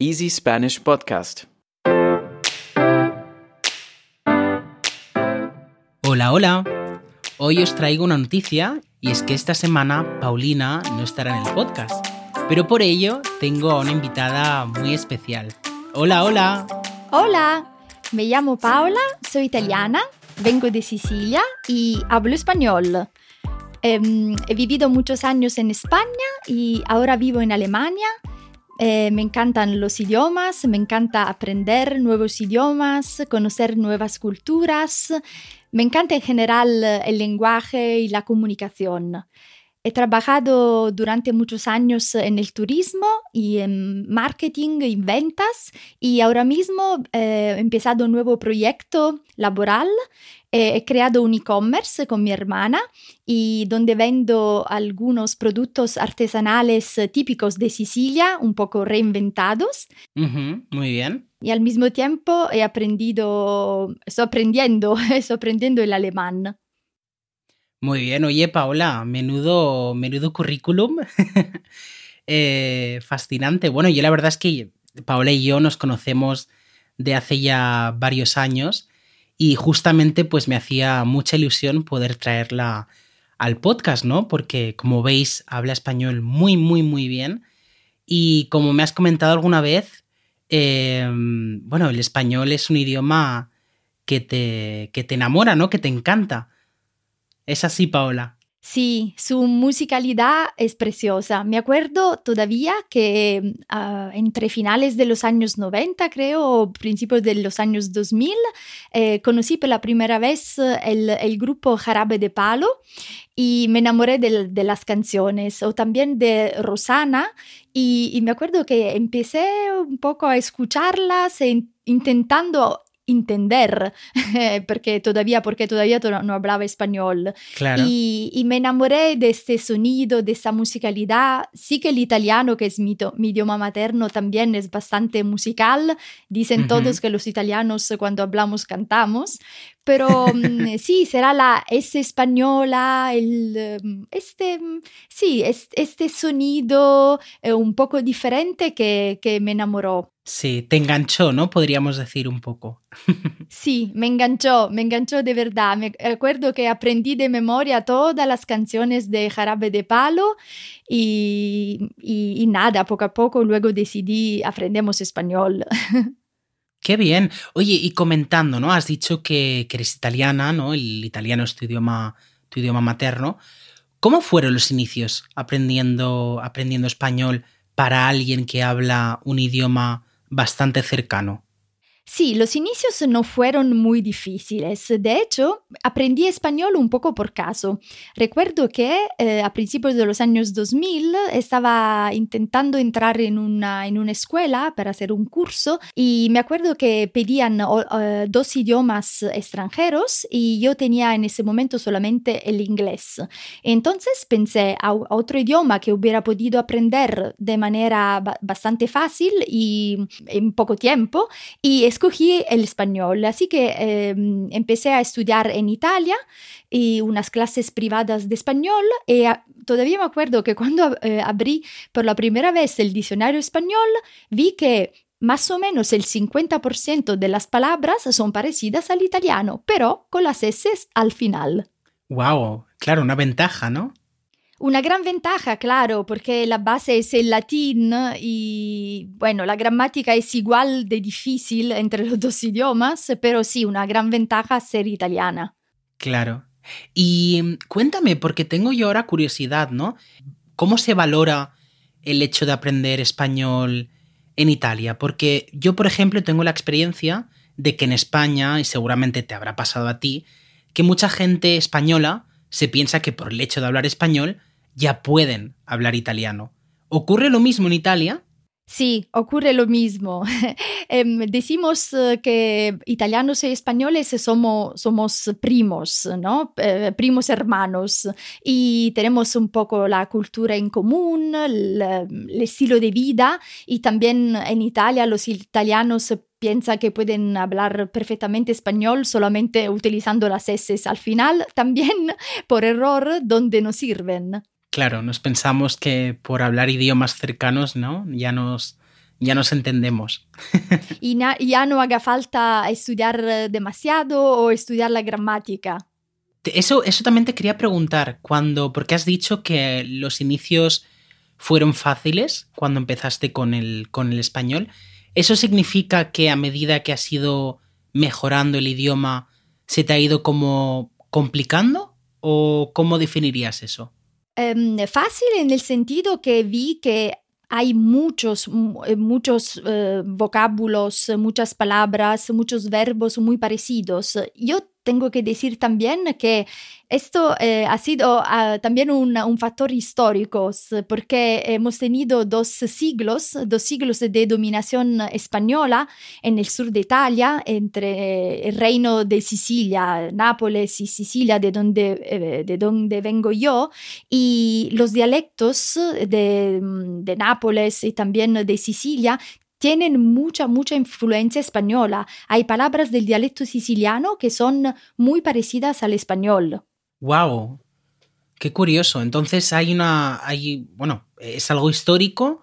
Easy Spanish Podcast. Hola, hola. Hoy os traigo una noticia y es que esta semana Paulina no estará en el podcast, pero por ello tengo a una invitada muy especial. Hola, hola. Hola, me llamo Paola, soy italiana, vengo de Sicilia y hablo español. Em, he vivido muchos años en España y ahora vivo en Alemania. Eh, me encantan los idiomas, me encanta aprender nuevos idiomas, conocer nuevas culturas. Me encanta en general el lenguaje y la comunicación. He trabajado durante muchos años en el turismo y en marketing y ventas y ahora mismo eh, he empezado un nuevo proyecto laboral. Eh, he creado un e-commerce con mi hermana y donde vendo algunos productos artesanales típicos de Sicilia, un poco reinventados. muy bien. Y al mismo tiempo he aprendido, estoy aprendiendo, estoy aprendiendo el alemán. Muy bien, oye Paola, menudo, menudo currículum. Eh, fascinante. Bueno, yo la verdad es que Paola y yo nos conocemos de hace ya varios años y justamente pues me hacía mucha ilusión poder traerla al podcast, ¿no? Porque como veis habla español muy, muy, muy bien y como me has comentado alguna vez, em, bueno, el español es un idioma que te, que te enamora, ¿no? Que te encanta. Es así, Paola. Sí, su musicalidad es preciosa. Me acuerdo todavía que uh, entre finales de los años 90, creo, o principios de los años 2000, eh, conocí por la primera vez el, el, grupo Jarabe de Palo y me enamoré de, de las canciones, o también de Rosana, y, y, me acuerdo que empecé un poco a escucharlas e intentando entender, porque todavía, porque todavía no hablaba español. Claro. Y, y, me enamoré de este sonido, de esa musicalidad. Sí que el italiano, que es mi, mi idioma materno, también es bastante musical. Dicen uh -huh. todos que los italianos cuando hablamos cantamos, pero mm, sí, será la S española, el, mm, este, mm, sí, este sonido eh, un poco diferente que, que me enamoró. Sí, te enganchó, ¿no? Podríamos decir un poco. sí, me enganchó, me enganchó de verdad. Me acuerdo que aprendí de memoria todas las canciones de Jarabe de Palo y, y, y nada, poco a poco luego decidí aprendemos español. Qué bien. Oye, y comentando, ¿no? Has dicho que, que, eres italiana, ¿no? El italiano es tu idioma, tu idioma materno. ¿Cómo fueron los inicios aprendiendo, aprendiendo español para alguien que habla un idioma bastante cercano. Sí, los inicios no fueron muy difíciles. De hecho, aprendí español un poco por caso. Recuerdo que eh, a principios de los años 2000 estaba intentando entrar en una, en una escuela para hacer un curso y me acuerdo que pedían uh, dos idiomas extranjeros y yo tenía en ese momento solamente el inglés. Entonces pensé a, otro idioma que hubiera podido aprender de manera ba bastante fácil y en poco tiempo y escogí el español. Así que eh, empecé a estudiar en Italia y unas clases privadas de español y a, todavía me acuerdo que cuando eh, abrí por la primera vez el diccionario español vi que más o menos el 50% de las palabras son parecidas al italiano, pero con las S al final. Wow, claro, una ventaja, ¿no? Una gran ventaja, claro, porque la base es el latín y bueno, la gramática es igual de difícil entre los dos idiomas, pero sí, una gran ventaja ser italiana. Claro. Y cuéntame, porque tengo yo ahora curiosidad, ¿no? ¿Cómo se valora el hecho de aprender español en Italia? Porque yo, por ejemplo, tengo la experiencia de que en España, y seguramente te habrá pasado a ti, que mucha gente española se piensa que por el hecho de hablar español ya pueden hablar italiano. ¿Ocurre lo mismo en Italia? Sí, ocurre lo mismo. eh, decimos que italianos y españoles somos, somos primos, ¿no? Eh, primos hermanos y tenemos un poco la cultura en común, el, el, estilo de vida y también en Italia los italianos piensan que pueden hablar perfectamente español solamente utilizando las S al final, también por error donde no sirven. Claro, nos pensamos que por hablar idiomas cercanos, ¿no? Ya nos, ya nos entendemos. y ya no haga falta estudiar demasiado o estudiar la gramática. Eso, eso también te quería preguntar, cuando, porque has dicho que los inicios fueron fáciles cuando empezaste con el, con el español. ¿Eso significa que a medida que has ido mejorando el idioma, se te ha ido como complicando? ¿O cómo definirías eso? Um, fácil en el sentido que vi que hay muchos, eh, muchos uh, vocábulos, muchas palabras, muchos verbos muy parecidos. Yo tengo que decir también que esto eh, ha sido uh, también un, factor histórico, porque hemos tenido dos siglos, dos siglos de dominación española en el sur de Italia, entre el reino de Sicilia, Nápoles y Sicilia, de donde, eh, de donde vengo yo, y los dialectos de, de Nápoles y también de Sicilia tienen mucha, mucha influencia española. Hay palabras del dialecto siciliano que son muy parecidas al español. ¡Wow! Qué curioso. Entonces hay una. Hay, bueno, es algo histórico.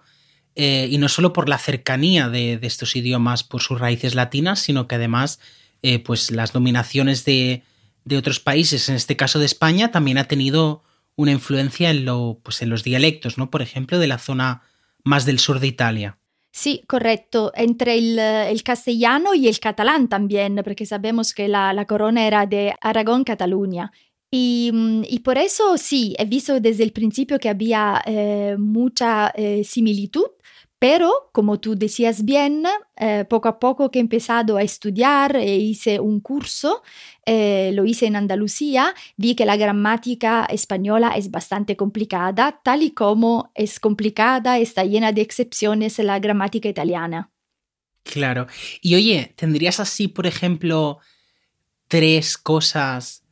Eh, y no solo por la cercanía de, estos idiomas por sus raíces latinas, sino que además, eh, pues las dominaciones de, de, otros países, en este caso de España, también ha tenido una influencia en, lo, pues en los dialectos, ¿no? Por ejemplo, de la zona más del sur de Italia. Sí, correcto, entre el, el, castellano y el catalán también, porque sabemos que la, la corona era de Aragón, Cataluña. Y, mm, y, por eso sí, he visto desde el principio que había eh, mucha eh, similitud pero, como tú decías bien, eh, poco a poco que he empezado a estudiar e hice un curso, eh, lo hice en Andalucía, vi que la gramática española es bastante complicada, tal y como es complicada, está llena de excepciones la gramática italiana. Claro. Y oye, ¿tendrías así, por ejemplo, tres cosas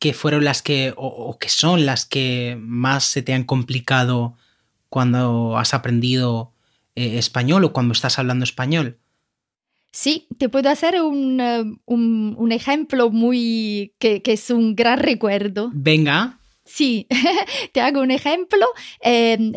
que fueron las que, o, o que son las que más se te han complicado? Cuando has aprendido eh, español o cuando estás hablando español? Sí, te puedo hacer un, uh, un, un ejemplo muy que, que, es un gran recuerdo. Venga. Sí, te hago un ejemplo. Eh,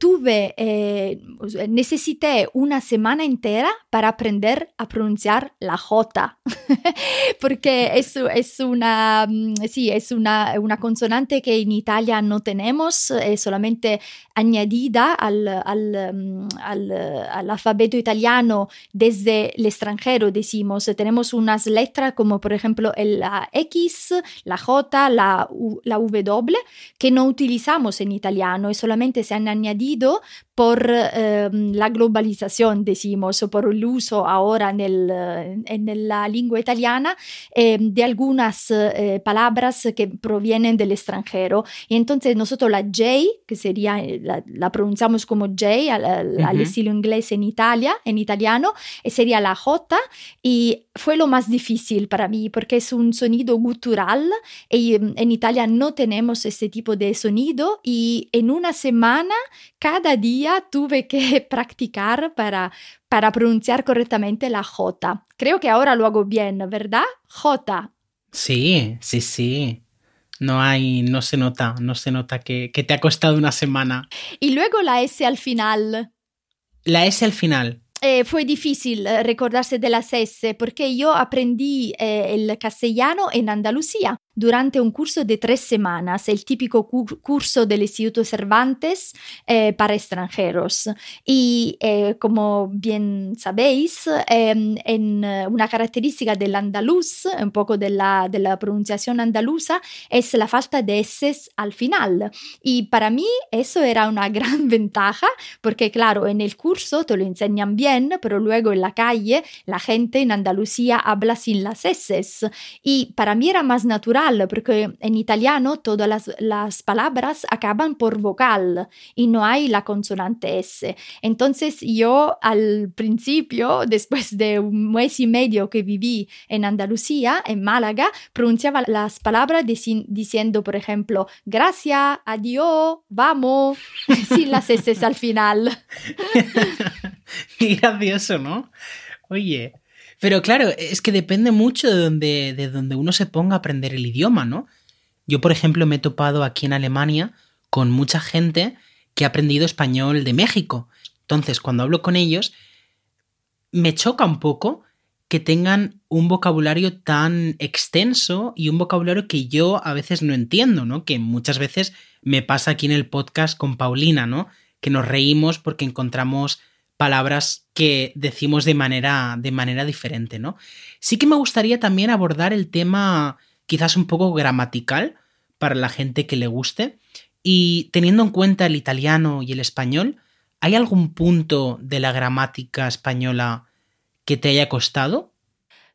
tuve, eh, necesité una semana entera para aprender a pronunciar la J, porque es, es, una, mm, sí, es una, una, consonante que en Italia no tenemos, es solamente añadida al, mm, al, al alfabeto italiano desde el extranjero, decimos. Tenemos unas letras como por ejemplo la X, la J, la, U, la W que no utilizamos en italiano y solamente se han añadido por eh, la globalización, decimos, por el uso ahora en, en la lengua italiana eh, de algunas eh, palabras que provienen del extranjero. Y entonces nosotros la J, que sería, la, la pronunciamos como J al, al, uh -huh. al, estilo inglés en Italia, en italiano, sería la J y fue lo más difícil para mí porque es un sonido gutural y en Italia no tenemos este tipo de sonido y en una semana, cada día tuve que practicar para, para pronunciar correctamente la J. Creo que ahora lo hago bien, ¿verdad? J. Sí, sí, sí. No hay, no se nota, no se nota que, que te ha costado una semana. Y luego la S al final. La S al final. Eh, fue difícil eh, recordarse de las S porque yo aprendí eh, el castellano en Andalucía durante un curso de tres semanas, el típico cu curso del Instituto Cervantes eh, para extranjeros. Y eh, como bien sabéis, eh, en una característica del andaluz, un poco de la, de la pronunciación andaluza, es la falta de S al final. Y para mí eso era una gran ventaja porque, claro, en el curso te lo enseñan bien, pero luego en la calle la gente en Andalucía habla sin las S. Y para mí era más natural porque en italiano todas las, las, palabras acaban por vocal y no hay la consonante S. Entonces yo al principio, después de un mes y medio que viví en Andalucía, en Málaga, pronunciaba las palabras dic diciendo, por ejemplo, gracias, adiós, vamos, sin las S al final. Qué gracioso, ¿no? Oye, pero claro, es que depende mucho de donde, de donde uno se ponga a aprender el idioma, ¿no? Yo, por ejemplo, me he topado aquí en Alemania con mucha gente que ha aprendido español de México. Entonces, cuando hablo con ellos, me choca un poco que tengan un vocabulario tan extenso y un vocabulario que yo a veces no entiendo, ¿no? Que muchas veces me pasa aquí en el podcast con Paulina, ¿no? Que nos reímos porque encontramos palabras que decimos de manera, de manera diferente, ¿no? Sí que me gustaría también abordar el tema quizás un poco gramatical para la gente que le guste y teniendo en cuenta el italiano y el español, ¿hay algún punto de la gramática española que te haya costado?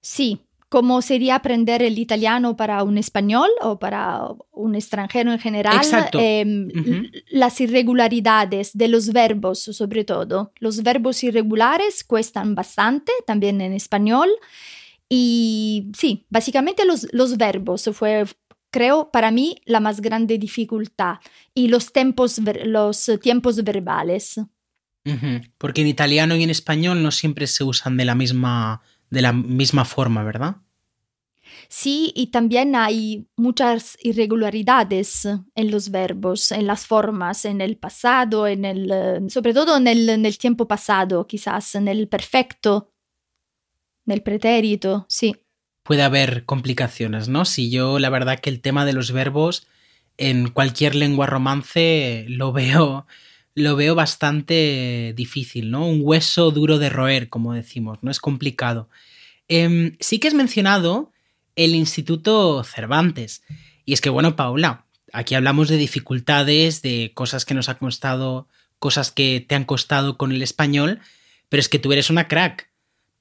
Sí, como sería aprender el italiano para un español o para un extranjero en general, eh, uh -huh. las irregularidades de los verbos sobre todo. Los verbos irregulares cuestan bastante, también en español. Y sí, básicamente los, los verbos fue, creo, para mí la más grande dificultad. Y los tiempos, los tiempos verbales. Uh -huh. Porque en italiano y en español no siempre se usan de la misma de la misma forma, ¿verdad? Sí, y también hay muchas irregularidades en los verbos, en las formas, en el pasado, en el, sobre todo en el, en el tiempo pasado, quizás, en el perfecto, en el pretérito, sí. Puede haber complicaciones, ¿no? Si yo, la verdad que el tema de los verbos en cualquier lengua romance lo veo lo veo bastante difícil, ¿no? Un hueso duro de roer, como decimos, ¿no? Es complicado. Eh, sí que has mencionado el Instituto Cervantes. Y es que, bueno, Paula, aquí hablamos de dificultades, de cosas que nos ha costado, cosas que te han costado con el español, pero es que tú eres una crack,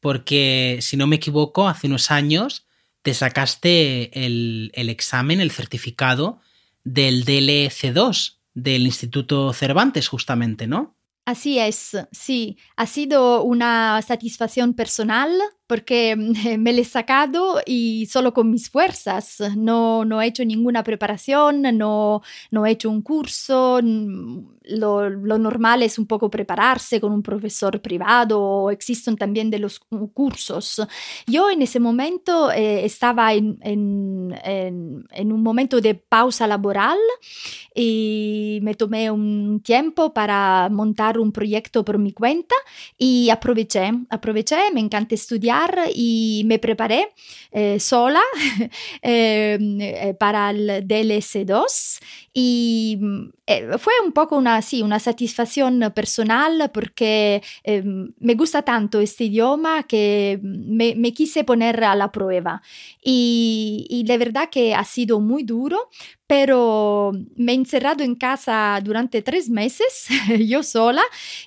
porque si no me equivoco, hace unos años te sacaste el, el examen, el certificado del DLC2, del Instituto Cervantes, justamente, ¿no? Así es, sí, ha sido una satisfacción personal porque me lo he sacado y solo con mis fuerzas, no, no he hecho ninguna preparación, no, no he hecho un curso, lo, lo, normal es un poco prepararse con un profesor privado, existen también de los cursos. Yo en ese momento eh, estaba en, en, en, en, un momento de pausa laboral y me tomé un tiempo para montar un proyecto por mi cuenta y aproveché, aproveché, me encanta estudiar y me preparé eh, sola eh, para el DLC2 y eh, fue un poco una, sí, una satisfacción personal porque eh, me gusta tanto este idioma que me, me, quise poner a la prueba y, y de verdad que ha sido muy duro pero me he encerrado en casa durante tres meses, yo sola,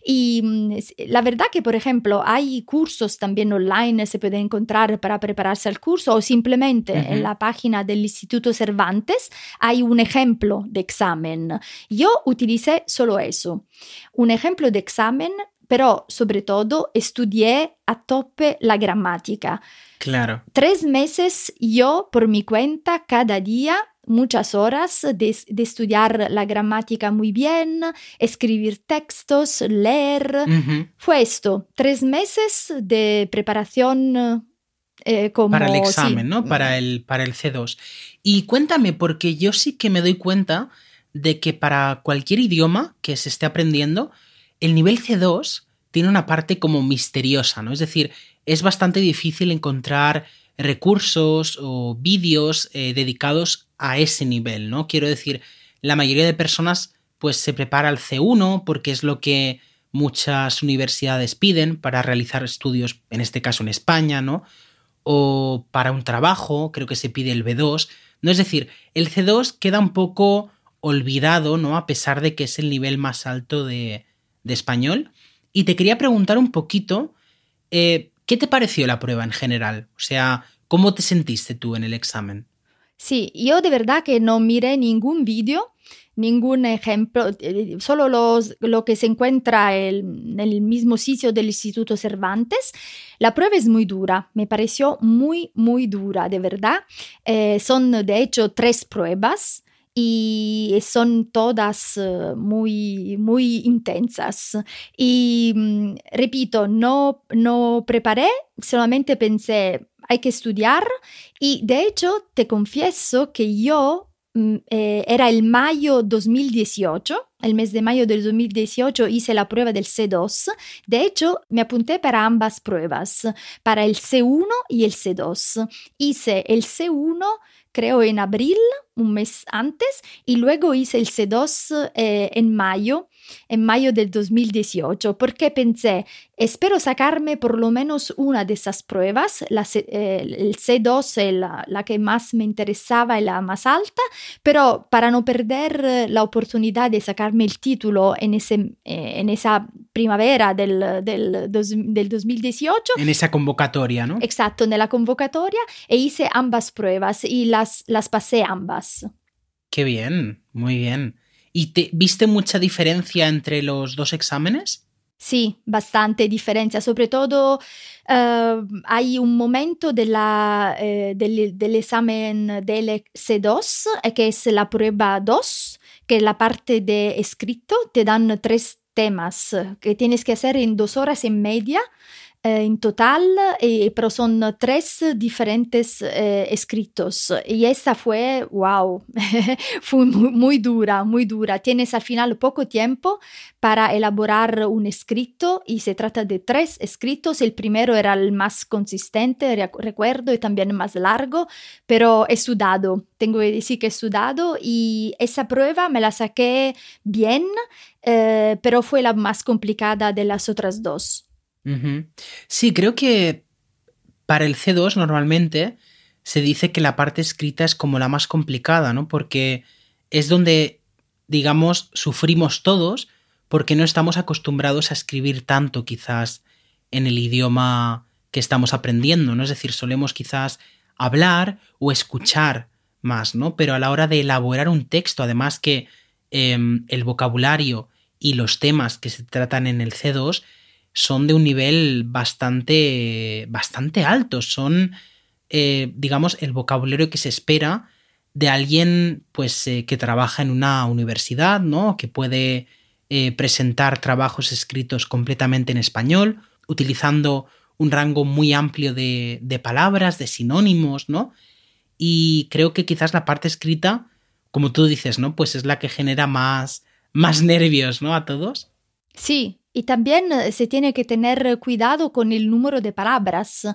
y mm, la verdad que, por ejemplo, hay cursos también online, se puede encontrar para prepararse al curso, o simplemente uh -huh. en la página del Instituto Cervantes hay un ejemplo de examen. Yo utilicé solo eso, un ejemplo de examen, pero sobre todo estudié a tope la gramática. Claro. Tres meses yo por mi cuenta cada día muchas horas de, de, estudiar la gramática muy bien, escribir textos, leer. Uh -huh. Fue esto, tres meses de preparación. Eh, como, para el examen, sí. ¿no? Para el, para el C2. Y cuéntame, porque yo sí que me doy cuenta de que para cualquier idioma que se esté aprendiendo, el nivel C2 tiene una parte como misteriosa, ¿no? Es decir, es bastante difícil encontrar recursos o vídeos eh, dedicados a ese nivel, ¿no? Quiero decir, la mayoría de personas pues se prepara al C1 porque es lo que muchas universidades piden para realizar estudios, en este caso en España, ¿no? O para un trabajo, creo que se pide el B2. No es decir, el C2 queda un poco olvidado, ¿no? A pesar de que es el nivel más alto de, español. Y te quería preguntar un poquito, eh, ¿qué te pareció la prueba en general? O sea, ¿cómo te sentiste tú en el examen? Sí, yo de verdad que no miré ningún vídeo, ningún ejemplo, eh, solo los, lo que se encuentra en el mismo sitio del Instituto Cervantes. La prueba es muy dura, me pareció muy, muy dura, de verdad. Eh, son de hecho tres pruebas y son todas uh, muy, muy intensas. Y um, repito, no, no preparé, solamente pensé, hay que estudiar y de hecho te confieso que yo mm, eh, era el mayo 2018, el mes de mayo del 2018 hice la prueba del C2. De hecho, me apunté para ambas pruebas, para el C1 y el C2. Hice el C1 creo en abril, un mes antes, y luego hice el C2 eh, en mayo en mayo del 2018 porque pensé, espero sacarme por lo menos una de esas pruebas, la, eh, el C2 es la, la, que más me interesaba y la más alta, pero para no perder la oportunidad de sacarme el título en, ese, eh, en esa primavera del, del, dos, del 2018. En esa convocatoria, ¿no? Exacto, en la convocatoria e hice ambas pruebas y las, las pasé ambas. Qué bien, muy bien. ¿Y te, viste mucha diferencia entre los dos exámenes? Sí, bastante diferencia. Sobre todo uh, hay un momento eh, del, del, examen del C2, eh, que es la prueba 2, que es la parte de escrito. Te dan tres temas que tienes que hacer en dos horas y media eh, en total, eh, pero son tres diferentes eh, escritos. Y esa fue, wow, fue muy, muy, dura, muy dura. Tienes al final poco tiempo para elaborar un escrito y se trata de tres escritos. El primero era el más consistente, recuerdo, y también más largo, pero he sudado. Tengo que decir que he sudado y esa prueba me la saqué bien, pero fue la más complicada de las otras dos. Sí, creo que para el C2 normalmente se dice que la parte escrita es como la más complicada, ¿no? Porque es donde, digamos, sufrimos todos porque no estamos acostumbrados a escribir tanto quizás en el idioma que estamos aprendiendo, ¿no? Es decir, solemos quizás hablar o escuchar más, ¿no? Pero a la hora de elaborar un texto, además que em, el vocabulario y los temas que se tratan en el C2 son de un nivel bastante, bastante alto. Son, eh, digamos, el vocabulario que se espera de alguien pues, eh, que trabaja en una universidad, ¿no? Que puede eh, presentar trabajos escritos completamente en español, utilizando un rango muy amplio de, de palabras, de sinónimos, ¿no? Y creo que quizás la parte escrita, como tú dices, ¿no? Pues es la que genera más, más nervios, ¿no? A todos. Sí, y también eh, se tiene que tener cuidado con el número de palabras.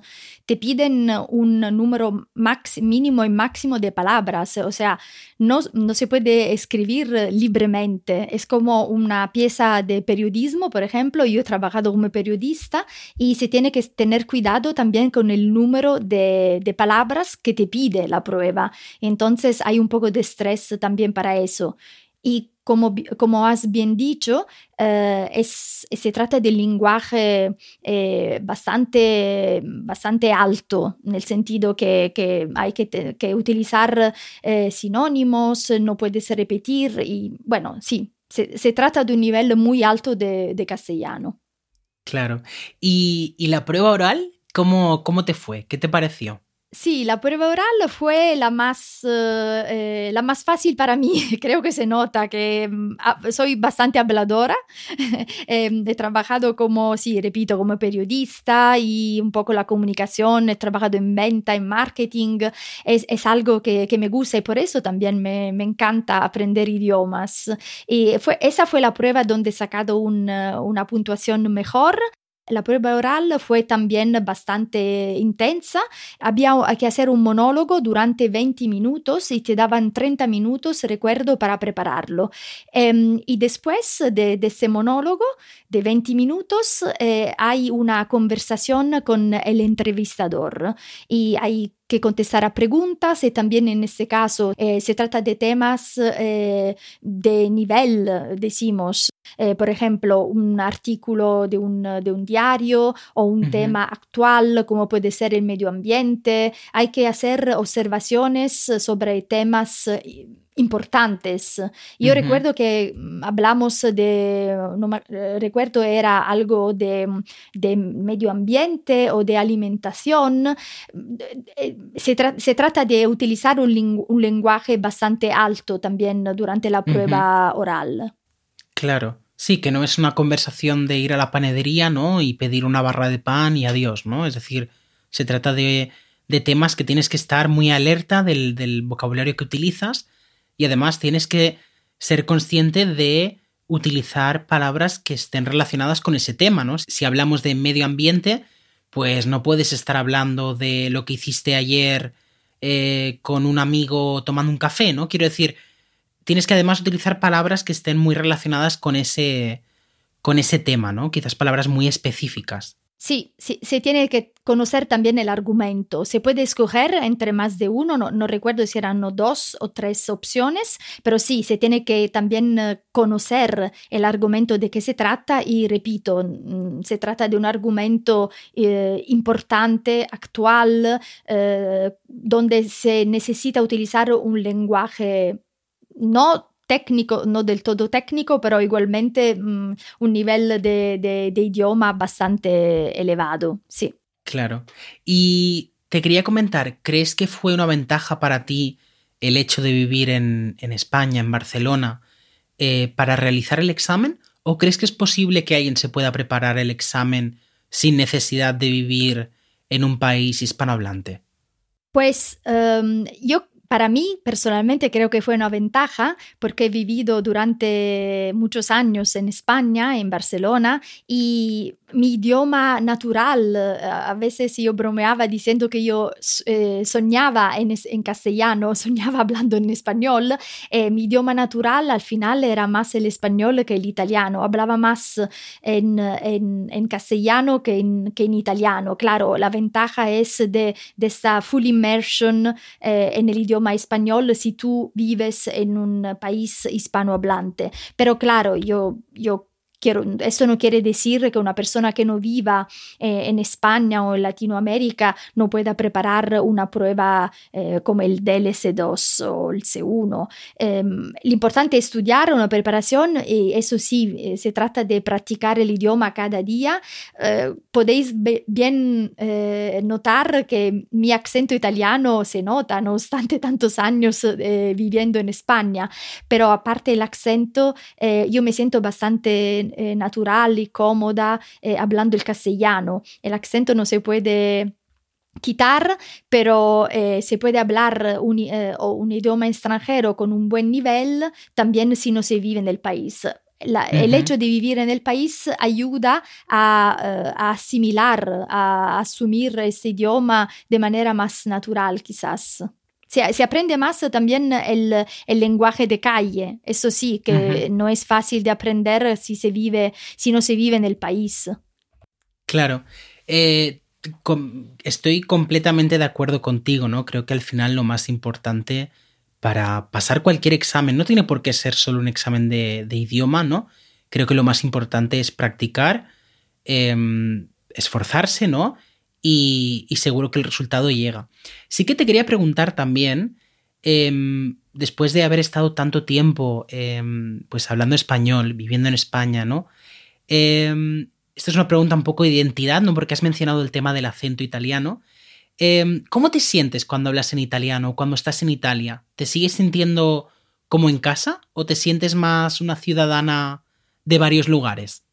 Te piden un número max, mínimo y máximo de palabras, o sea, no, no se puede escribir libremente. Es como una pieza de periodismo, por ejemplo, yo he trabajado como periodista y se tiene que tener cuidado también con el número de, de palabras que te pide la prueba. Entonces hay un poco de estrés también para eso. Y como, como has bien dicho, eh, es, se trata de lenguaje eh, bastante, bastante alto, en el sentido que, que hay que, que utilizar eh, sinónimos, no puedes repetir y bueno, sí, se, se, trata de un nivel muy alto de, de castellano. Claro. ¿Y, ¿Y, la prueba oral? ¿Cómo, ¿Cómo te fue? ¿Qué te pareció? Sí, la prueba oral fue la más, eh, eh, la más fácil para mí. Creo que se nota que mm, soy bastante habladora. eh, he trabajado como, sí, repito, como periodista y un poco la comunicación. He trabajado en venta, en marketing. Es, es algo que, que, me gusta y por eso también me, me encanta aprender idiomas. Y fue, esa fue la prueba donde he sacado un, una puntuación mejor. La prueba oral fue también bastante intensa. Había que hacer un monólogo durante 20 minutos y te daban 30 minutos, recuerdo, para prepararlo. Eh, y después de, de, ese monólogo de 20 minutos eh, hay una conversación con el entrevistador y hay que contestar a preguntas y también en este caso eh, se trata de temas eh, de nivel, decimos, eh, por ejemplo, un artículo de un, de un diario o un uh -huh. tema actual como puede ser el medio ambiente. Hay que hacer observaciones sobre temas importantes. Yo uh -huh. recuerdo que hablamos de, no me, recuerdo era algo de, de, medio ambiente o de alimentación. Se, tra se trata de utilizar un, un, lenguaje bastante alto también durante la prueba uh -huh. oral. Claro. Sí, que no es una conversación de ir a la panadería, ¿no? Y pedir una barra de pan y adiós, ¿no? Es decir, se trata de, de temas que tienes que estar muy alerta del, del vocabulario que utilizas y además tienes que ser consciente de utilizar palabras que estén relacionadas con ese tema, ¿no? Si hablamos de medio ambiente, pues no puedes estar hablando de lo que hiciste ayer eh, con un amigo tomando un café, ¿no? Quiero decir, tienes que además utilizar palabras que estén muy relacionadas con ese, con ese tema, ¿no? Quizás palabras muy específicas. Sí, sí, se tiene que conocer también el argumento. Se puede escoger entre más de uno, no, recuerdo si eran dos o tres opciones, pero sí, se tiene que también eh, conocer el argumento de qué se trata y repito, mm, se trata de un argumento eh, importante, actual, eh, donde se necesita utilizar un lenguaje no técnico, no del todo técnico, pero igualmente mmm, un nivel de, de, de, idioma bastante elevado, sí. Claro. Y te quería comentar, ¿crees que fue una ventaja para ti el hecho de vivir en, en España, en Barcelona, eh, para realizar el examen? ¿O crees que es posible que alguien se pueda preparar el examen sin necesidad de vivir en un país hispanohablante? Pues um, yo para mí, personalmente, creo que fue una ventaja porque he vivido durante muchos años en España, en Barcelona, y mi idioma natural, a veces yo bromeaba diciendo que yo eh, soñaba en, en, castellano, soñaba hablando en español, eh, mi idioma natural al final era más el español que el italiano, hablaba más en, en, en castellano que en, que en italiano. Claro, la ventaja es de, de esta full immersion eh, en el idioma español si tú vives en un país hispanohablante. Pero claro, yo, yo Quiero, eso no quiere decir que una persona que no viva eh, en España o en Latinoamérica no pueda preparar una prueba eh, como el DLS2 o el C1. Eh, lo importante es estudiar una preparación y eso sí, eh, se trata de practicar el idioma cada día. Eh, podéis bien eh, notar que mi acento italiano se nota, no obstante tantos años viviendo en España, pero aparte el acento, yo me siento bastante eh, natural y cómoda eh, hablando el castellano. El acento no se puede quitar, pero eh, se puede hablar un, eh, un, idioma extranjero con un buen nivel también si no se vive en el país. La, uh -huh. El hecho de vivir en el país ayuda a, uh, a asimilar, a, a asumir ese idioma de manera más natural quizás. Se, se, aprende más también el, el, lenguaje de calle, eso sí, que uh -huh. no es fácil de aprender si, se vive, si no se vive en el país. Claro, eh, com estoy completamente de acuerdo contigo, ¿no? Creo que al final lo más importante para pasar cualquier examen, no tiene por qué ser solo un examen de, de idioma, ¿no? Creo que lo más importante es practicar, eh, esforzarse, ¿no? Y, seguro que el resultado llega. Sí que te quería preguntar también, eh, después de haber estado tanto tiempo eh, pues hablando español, viviendo en España, ¿no? Eh, esta es una pregunta un poco de identidad, ¿no? Porque has mencionado el tema del acento italiano. ¿Cómo te sientes cuando hablas en italiano, cuando estás en Italia? ¿Te sigues sintiendo como en casa o te sientes más una ciudadana de varios lugares?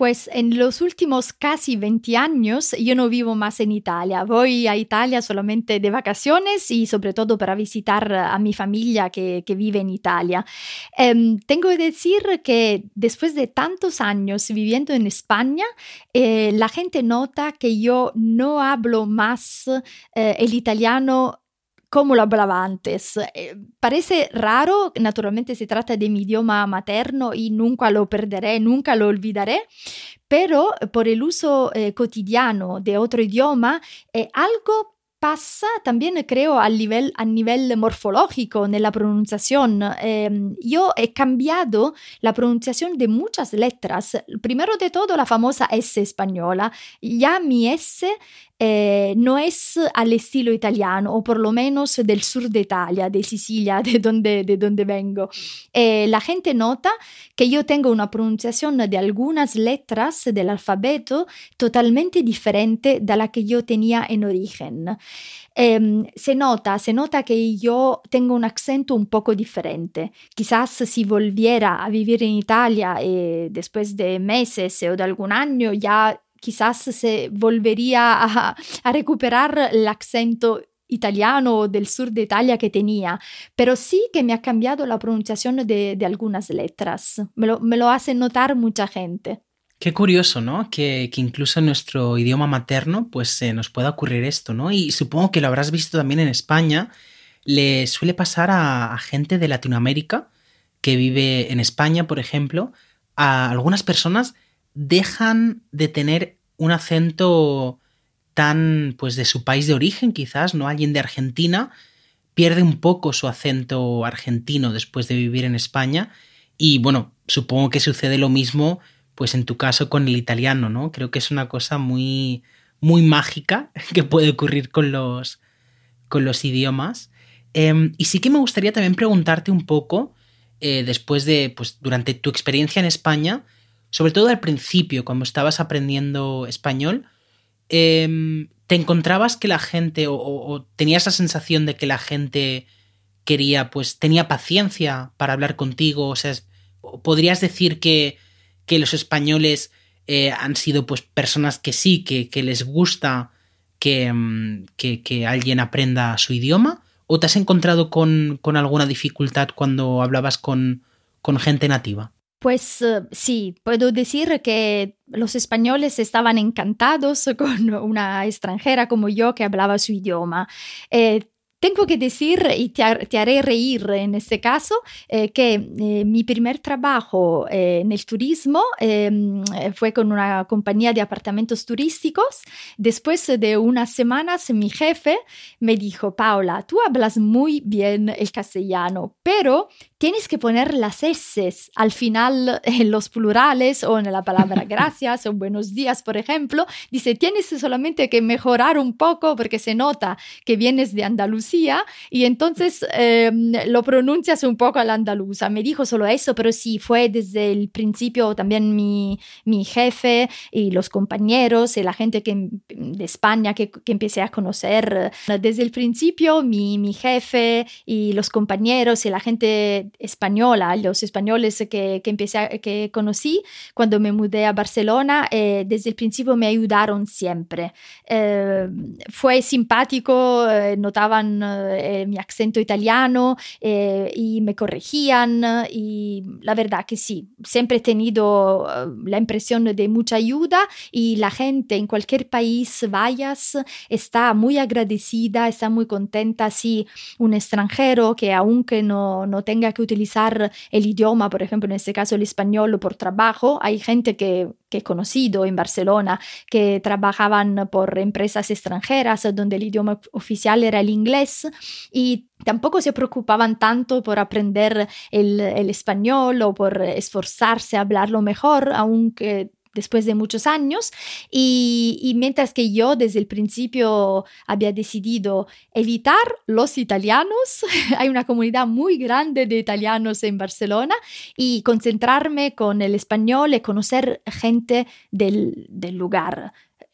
Pues en los últimos casi 20 años yo no vivo más en Italia. Voy a Italia solamente de vacaciones y sobre todo para visitar a mi familia que, que vive en Italia. Eh, tengo que decir que después de tantos años viviendo en España, eh, la gente nota que yo no hablo más eh, el italiano como lo hablaba antes. Eh, parece raro, naturalmente se trata de mi idioma materno y nunca lo perderé, nunca lo olvidaré, pero por el uso eh, cotidiano de otro idioma, eh, algo pasa también creo a nivel, a nivel morfológico nella pronunciación. Eh, yo he cambiado la pronunciación de muchas letras. Primero de todo la famosa S española. Ya mi S eh, no es al estilo italiano, o por lo menos del sur de Italia, de Sicilia, de donde, de donde vengo. Eh, la gente nota que yo tengo una pronunciación de algunas letras del alfabeto totalmente diferente de la que yo tenía en origen. Eh, se nota, se nota que yo tengo un acento un poco diferente. Quizás si volviera a vivir en Italia eh, después de meses o de algún año, ya quizás se volvería a, recuperar el acento italiano del sur de Italia que tenía, pero sí que me ha cambiado la pronunciación de, algunas letras. Me lo, hace notar mucha gente. Qué curioso, ¿no? Que, incluso en nuestro idioma materno pues nos pueda ocurrir esto, ¿no? Y supongo que lo habrás visto también en España. Le suele pasar a gente de Latinoamérica que vive en España, por ejemplo, a algunas personas dejan de tener un acento tan pues de su país de origen, quizás, ¿no? Alguien de Argentina pierde un poco su acento argentino después de vivir en España y bueno, supongo que sucede lo mismo pues en tu caso con el italiano, ¿no? Creo que es una cosa muy muy mágica que puede ocurrir con los con los idiomas. Eh, y sí que me gustaría también preguntarte un poco eh, después de, pues durante tu experiencia en España, sobre todo al principio, cuando estabas aprendiendo español, eh, ¿te encontrabas que la gente o, tenías la sensación de que la gente quería, pues tenía paciencia para hablar contigo? O sea, ¿podrías decir que, que los españoles eh, han sido pues personas que sí, que, les gusta que, mm, que, que alguien aprenda su idioma? ¿O te has encontrado con, con alguna dificultad cuando hablabas con, con gente nativa? Pues uh, sí, puedo decir que los españoles estaban encantados con una extranjera como yo que hablaba su idioma. Eh, tengo que decir, y te, haré reír en este caso, eh, que eh, mi primer trabajo eh, en el turismo em, fue con una compañía de apartamentos turísticos. Después de unas semanas, mi jefe me dijo, Paula, tú hablas muy bien el castellano, pero tienes que poner las S al final en los plurales o en la palabra gracias o buenos días, por ejemplo. Dice, tienes solamente que mejorar un poco porque se nota que vienes de Andalucía y entonces eh, lo pronuncias un poco a la andaluza. Me dijo solo eso, pero sí, fue desde el principio también mi, mi jefe y los compañeros y la gente que, de España que, que empecé a conocer. Desde el principio, mi, mi jefe y los compañeros y la gente española, los españoles que, que, empecé a, que conocí cuando me mudé a Barcelona, eh, desde el principio me ayudaron siempre. Eh, fue simpático, eh, notaban eh, mi acento italiano y me corregían y la verdad que sí, siempre he tenido la impresión de mucha ayuda y la gente en cualquier país vayas está muy agradecida, está muy contenta si un extranjero que aunque no, no tenga utilizar el idioma, por ejemplo, en este caso el español por trabajo. Hay gente que, que he conocido en Barcelona que trabajaban por empresas extranjeras donde el idioma oficial era el inglés y tampoco se preocupaban tanto por aprender el, el español o por esforzarse a hablarlo mejor, aunque después de muchos años y, mientras que yo desde el principio había decidido evitar los italianos, hay una comunidad muy grande de italianos en Barcelona y concentrarme con el español y conocer gente del, del lugar,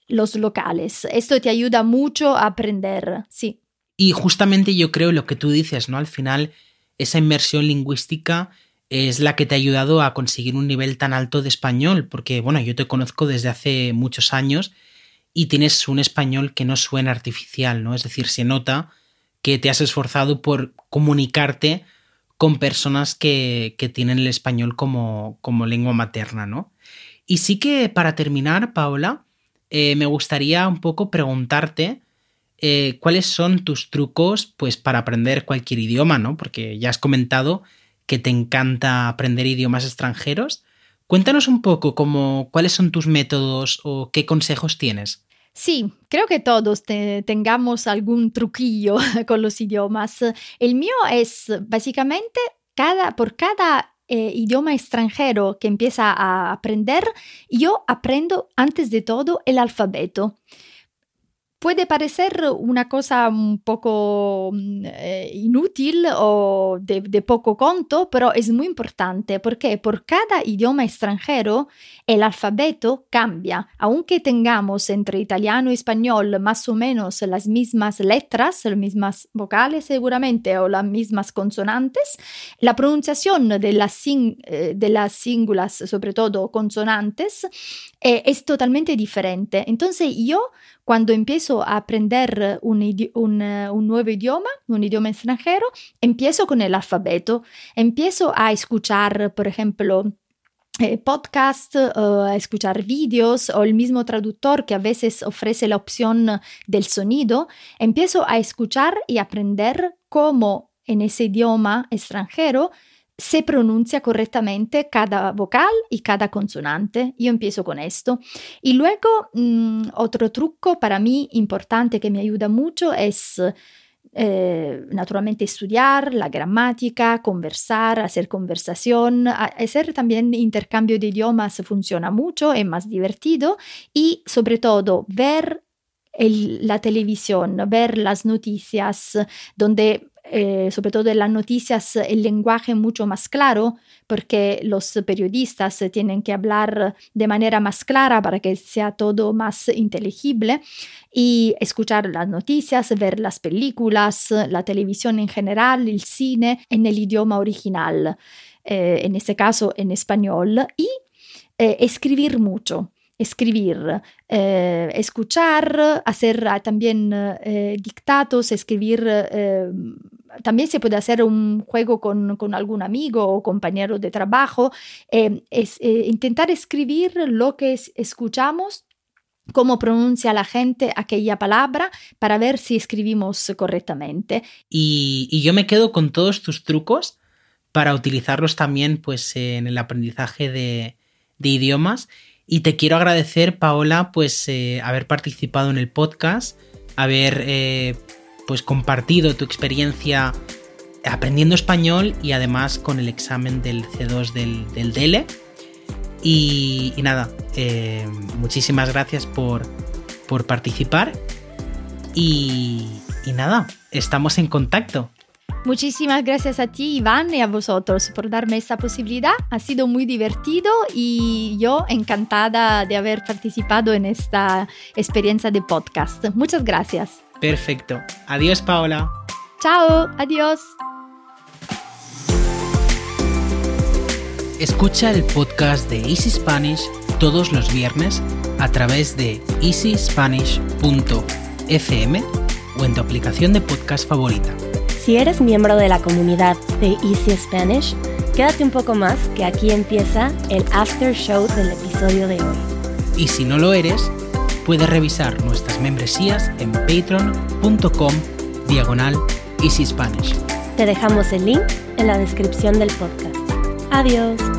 los locales. Esto te ayuda mucho a aprender, sí. Y justamente yo creo lo que tú dices, ¿no? Al final, esa inmersión lingüística es la que te ha ayudado a conseguir un nivel tan alto de español, porque bueno, yo te conozco desde hace muchos años y tienes un español que no suena artificial, ¿no? Es decir, se nota que te has esforzado por comunicarte con personas que, que tienen el español como, como, lengua materna, ¿no? Y sí que para terminar, Paola, eh, me gustaría un poco preguntarte eh, cuáles son tus trucos pues para aprender cualquier idioma, ¿no? Porque ya has comentado que te encanta aprender idiomas extranjeros. Cuéntanos un poco cómo, cuáles son tus métodos o qué consejos tienes. Sí, creo que todos te, tengamos algún truquillo con los idiomas. El mío es básicamente cada, por cada eh, idioma extranjero que empieza a aprender, yo aprendo antes de todo el alfabeto. Puede parecer una cosa un poco mm, eh, inútil o de, de, poco conto, pero es muy importante porque por cada idioma extranjero el alfabeto cambia. Aunque tengamos entre italiano y español más o menos las mismas letras, las mismas vocales seguramente o las mismas consonantes, la pronunciación de las, sing eh, de las síngulas, sobre todo consonantes, eh, es totalmente diferente. Entonces yo cuando empiezo a aprender un, un, un, nuevo idioma, un idioma extranjero, empiezo con el alfabeto, empiezo a escuchar, por ejemplo, eh, podcast, uh, escuchar vídeos o el mismo traductor que a veces ofrece la opción del sonido, empiezo a escuchar y aprender cómo en ese idioma extranjero se pronuncia correctamente cada vocal y cada consonante. Yo empiezo con esto. Y luego mmm, otro truco para mí importante que me ayuda mucho es eh, naturalmente estudiar la gramática, conversar, hacer conversación, hacer también intercambio de idiomas funciona mucho, es más divertido y sobre todo ver la televisión, ver las noticias donde eh, sobre todo en las noticias, el lenguaje mucho más claro, porque los periodistas tienen que hablar de manera más clara para que sea todo más inteligible y escuchar las noticias, ver las películas, la televisión en general, el cine en el idioma original, eh, en este caso en español, y eh, escribir mucho escribir, eh, escuchar, hacer también eh, dictados, escribir. Eh, también se puede hacer un juego con, con algún amigo o compañero de trabajo, es, intentar escribir lo que es, escuchamos cómo pronuncia la gente aquella palabra para ver si escribimos correctamente. Y, y, yo me quedo con todos tus trucos para utilizarlos también pues, en el aprendizaje de, de idiomas y te quiero agradecer, Paola, pues eh, haber participado en el podcast, haber eh, pues compartido tu experiencia aprendiendo español y además con el examen del C2 del, del DELE. Y, nada, eh, muchísimas gracias por, por participar. Y, y nada, estamos en contacto. Muchísimas gracias a ti, Iván, y a vosotros por darme esta posibilidad. Ha sido muy divertido y yo encantada de haber participado en esta experiencia de podcast. Muchas gracias. Perfecto. Adiós, Paola. Chao, adiós. Escucha el podcast de Easy Spanish todos los viernes a través de easyspanish.fm o en tu aplicación de podcast favorita. Si eres miembro de la comunidad de Easy Spanish, quédate un poco más que aquí empieza el after show del episodio de hoy. Y si no lo eres, puedes revisar nuestras membresías en patreon.com diagonal Easy Spanish. Te dejamos el link en la descripción del podcast. Adiós.